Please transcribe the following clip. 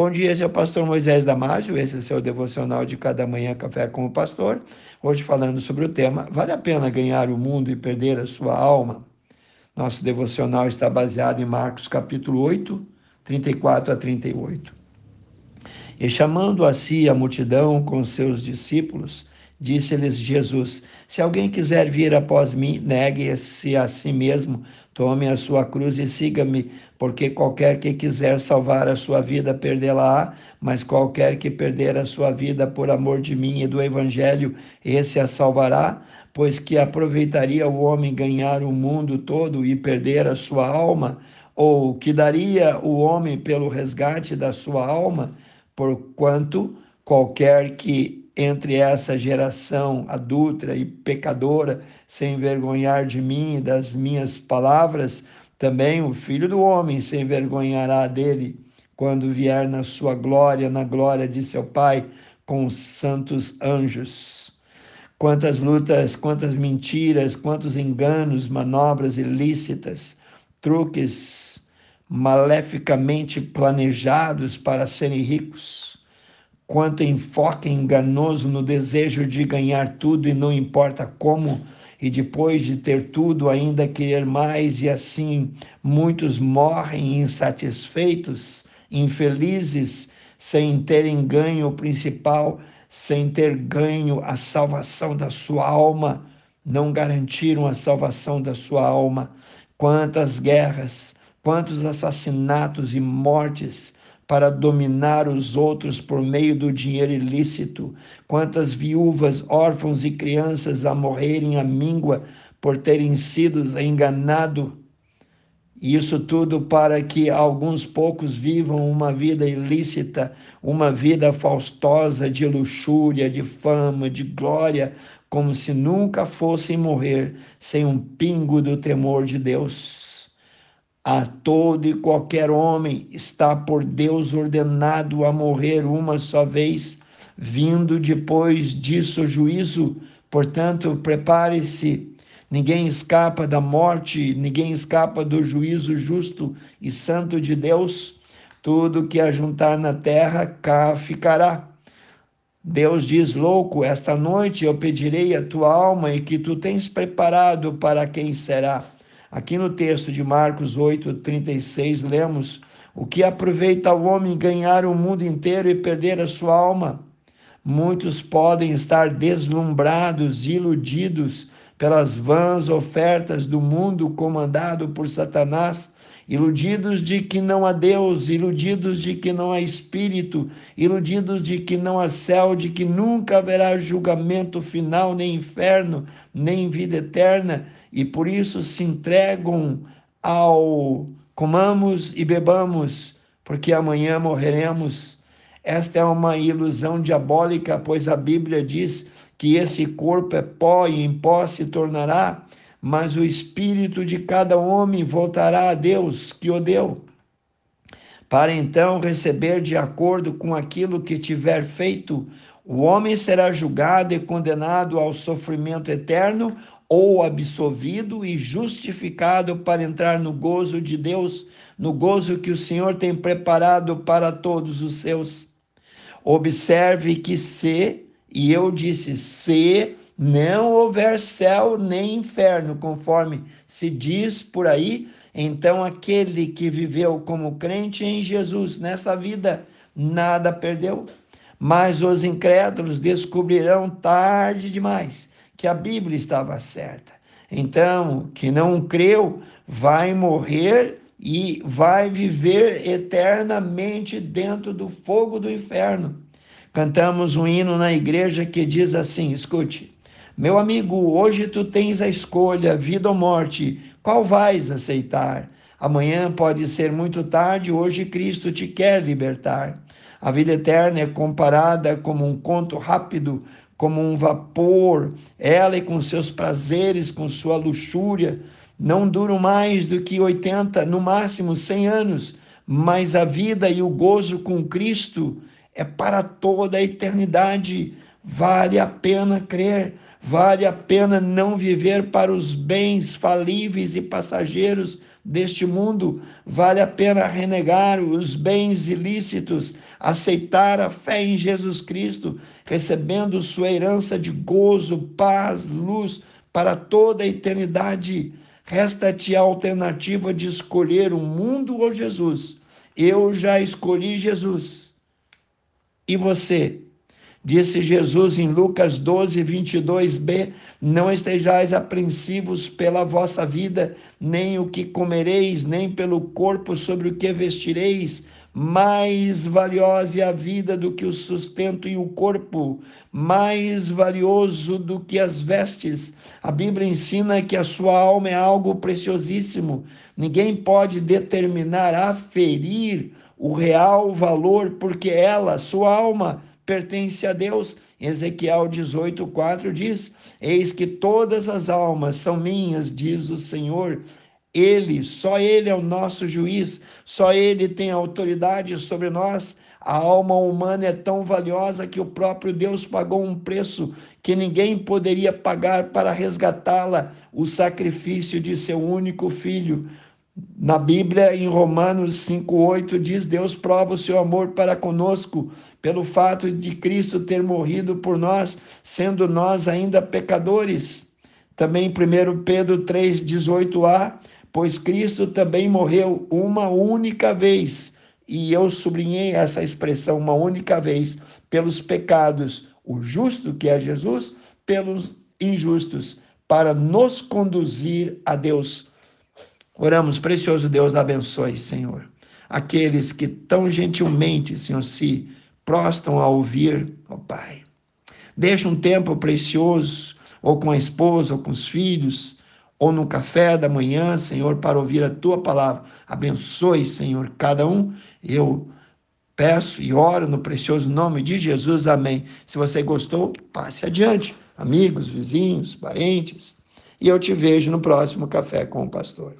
Bom dia, esse é o pastor Moisés Damásio, esse é seu devocional de cada manhã Café com o Pastor. Hoje falando sobre o tema, vale a pena ganhar o mundo e perder a sua alma? Nosso devocional está baseado em Marcos capítulo 8, 34 a 38. E chamando a si a multidão com seus discípulos, Disse-lhes Jesus: Se alguém quiser vir após mim, negue-se a si mesmo, tome a sua cruz e siga-me, porque qualquer que quiser salvar a sua vida, perdê-la-á, mas qualquer que perder a sua vida por amor de mim e do evangelho, esse a salvará, pois que aproveitaria o homem ganhar o mundo todo e perder a sua alma, ou que daria o homem pelo resgate da sua alma, porquanto qualquer que entre essa geração adulta e pecadora, sem envergonhar de mim e das minhas palavras, também o Filho do Homem se envergonhará dele quando vier na sua glória, na glória de seu Pai, com os santos anjos. Quantas lutas, quantas mentiras, quantos enganos, manobras ilícitas, truques maleficamente planejados para serem ricos quanto enfoque enganoso no desejo de ganhar tudo e não importa como, e depois de ter tudo ainda querer mais, e assim muitos morrem insatisfeitos, infelizes, sem terem ganho o principal, sem ter ganho a salvação da sua alma, não garantiram a salvação da sua alma. Quantas guerras, quantos assassinatos e mortes para dominar os outros por meio do dinheiro ilícito, quantas viúvas, órfãos e crianças a morrerem à míngua por terem sido enganados. Isso tudo para que alguns poucos vivam uma vida ilícita, uma vida faustosa de luxúria, de fama, de glória, como se nunca fossem morrer sem um pingo do temor de Deus. A todo e qualquer homem está por Deus ordenado a morrer uma só vez, vindo depois disso o juízo. Portanto, prepare-se. Ninguém escapa da morte, ninguém escapa do juízo justo e santo de Deus. Tudo que ajuntar na terra, cá ficará. Deus diz: Louco, esta noite eu pedirei a tua alma e que tu tens preparado para quem será. Aqui no texto de Marcos 8, 36, lemos: O que aproveita o homem ganhar o mundo inteiro e perder a sua alma? Muitos podem estar deslumbrados, iludidos pelas vãs ofertas do mundo comandado por Satanás, iludidos de que não há Deus, iludidos de que não há Espírito, iludidos de que não há céu, de que nunca haverá julgamento final, nem inferno, nem vida eterna, e por isso se entregam ao comamos e bebamos, porque amanhã morreremos. Esta é uma ilusão diabólica, pois a Bíblia diz que esse corpo é pó e em pó se tornará, mas o espírito de cada homem voltará a Deus que o deu, para então receber de acordo com aquilo que tiver feito. O homem será julgado e condenado ao sofrimento eterno ou absolvido e justificado para entrar no gozo de Deus, no gozo que o Senhor tem preparado para todos os seus. Observe que se, e eu disse se, não houver céu nem inferno, conforme se diz por aí, então aquele que viveu como crente em Jesus nessa vida nada perdeu. Mas os incrédulos descobrirão tarde demais que a Bíblia estava certa. Então, que não creu vai morrer e vai viver eternamente dentro do fogo do inferno. Cantamos um hino na igreja que diz assim: escute, meu amigo, hoje tu tens a escolha, vida ou morte, qual vais aceitar? Amanhã pode ser muito tarde, hoje Cristo te quer libertar. A vida eterna é comparada como um conto rápido como um vapor, ela e com seus prazeres, com sua luxúria, não duram mais do que 80, no máximo 100 anos, mas a vida e o gozo com Cristo é para toda a eternidade. Vale a pena crer, vale a pena não viver para os bens falíveis e passageiros deste mundo, vale a pena renegar os bens ilícitos, aceitar a fé em Jesus Cristo, recebendo sua herança de gozo, paz, luz para toda a eternidade. Resta-te a alternativa de escolher o mundo ou Jesus. Eu já escolhi Jesus. E você? Disse Jesus em Lucas 12, 22b: Não estejais apreensivos pela vossa vida, nem o que comereis, nem pelo corpo sobre o que vestireis. Mais valiosa é a vida do que o sustento e o corpo, mais valioso do que as vestes. A Bíblia ensina que a sua alma é algo preciosíssimo. Ninguém pode determinar, aferir o real valor, porque ela, sua alma, pertence a Deus. Ezequiel 18, 4 diz: Eis que todas as almas são minhas, diz o Senhor. Ele, só Ele é o nosso juiz, só Ele tem autoridade sobre nós. A alma humana é tão valiosa que o próprio Deus pagou um preço que ninguém poderia pagar para resgatá-la o sacrifício de seu único filho. Na Bíblia, em Romanos 5,8, diz: Deus prova o seu amor para conosco, pelo fato de Cristo ter morrido por nós, sendo nós ainda pecadores. Também 1 Pedro 3,18a, pois Cristo também morreu uma única vez, e eu sublinhei essa expressão, uma única vez, pelos pecados, o justo que é Jesus, pelos injustos, para nos conduzir a Deus. Oramos, precioso Deus, abençoe, Senhor, aqueles que tão gentilmente, Senhor, se prostam a ouvir, ó Pai. Deixa um tempo precioso, ou com a esposa, ou com os filhos, ou no café da manhã, Senhor, para ouvir a tua palavra. Abençoe, Senhor, cada um. Eu peço e oro no precioso nome de Jesus. Amém. Se você gostou, passe adiante, amigos, vizinhos, parentes. E eu te vejo no próximo Café com o Pastor.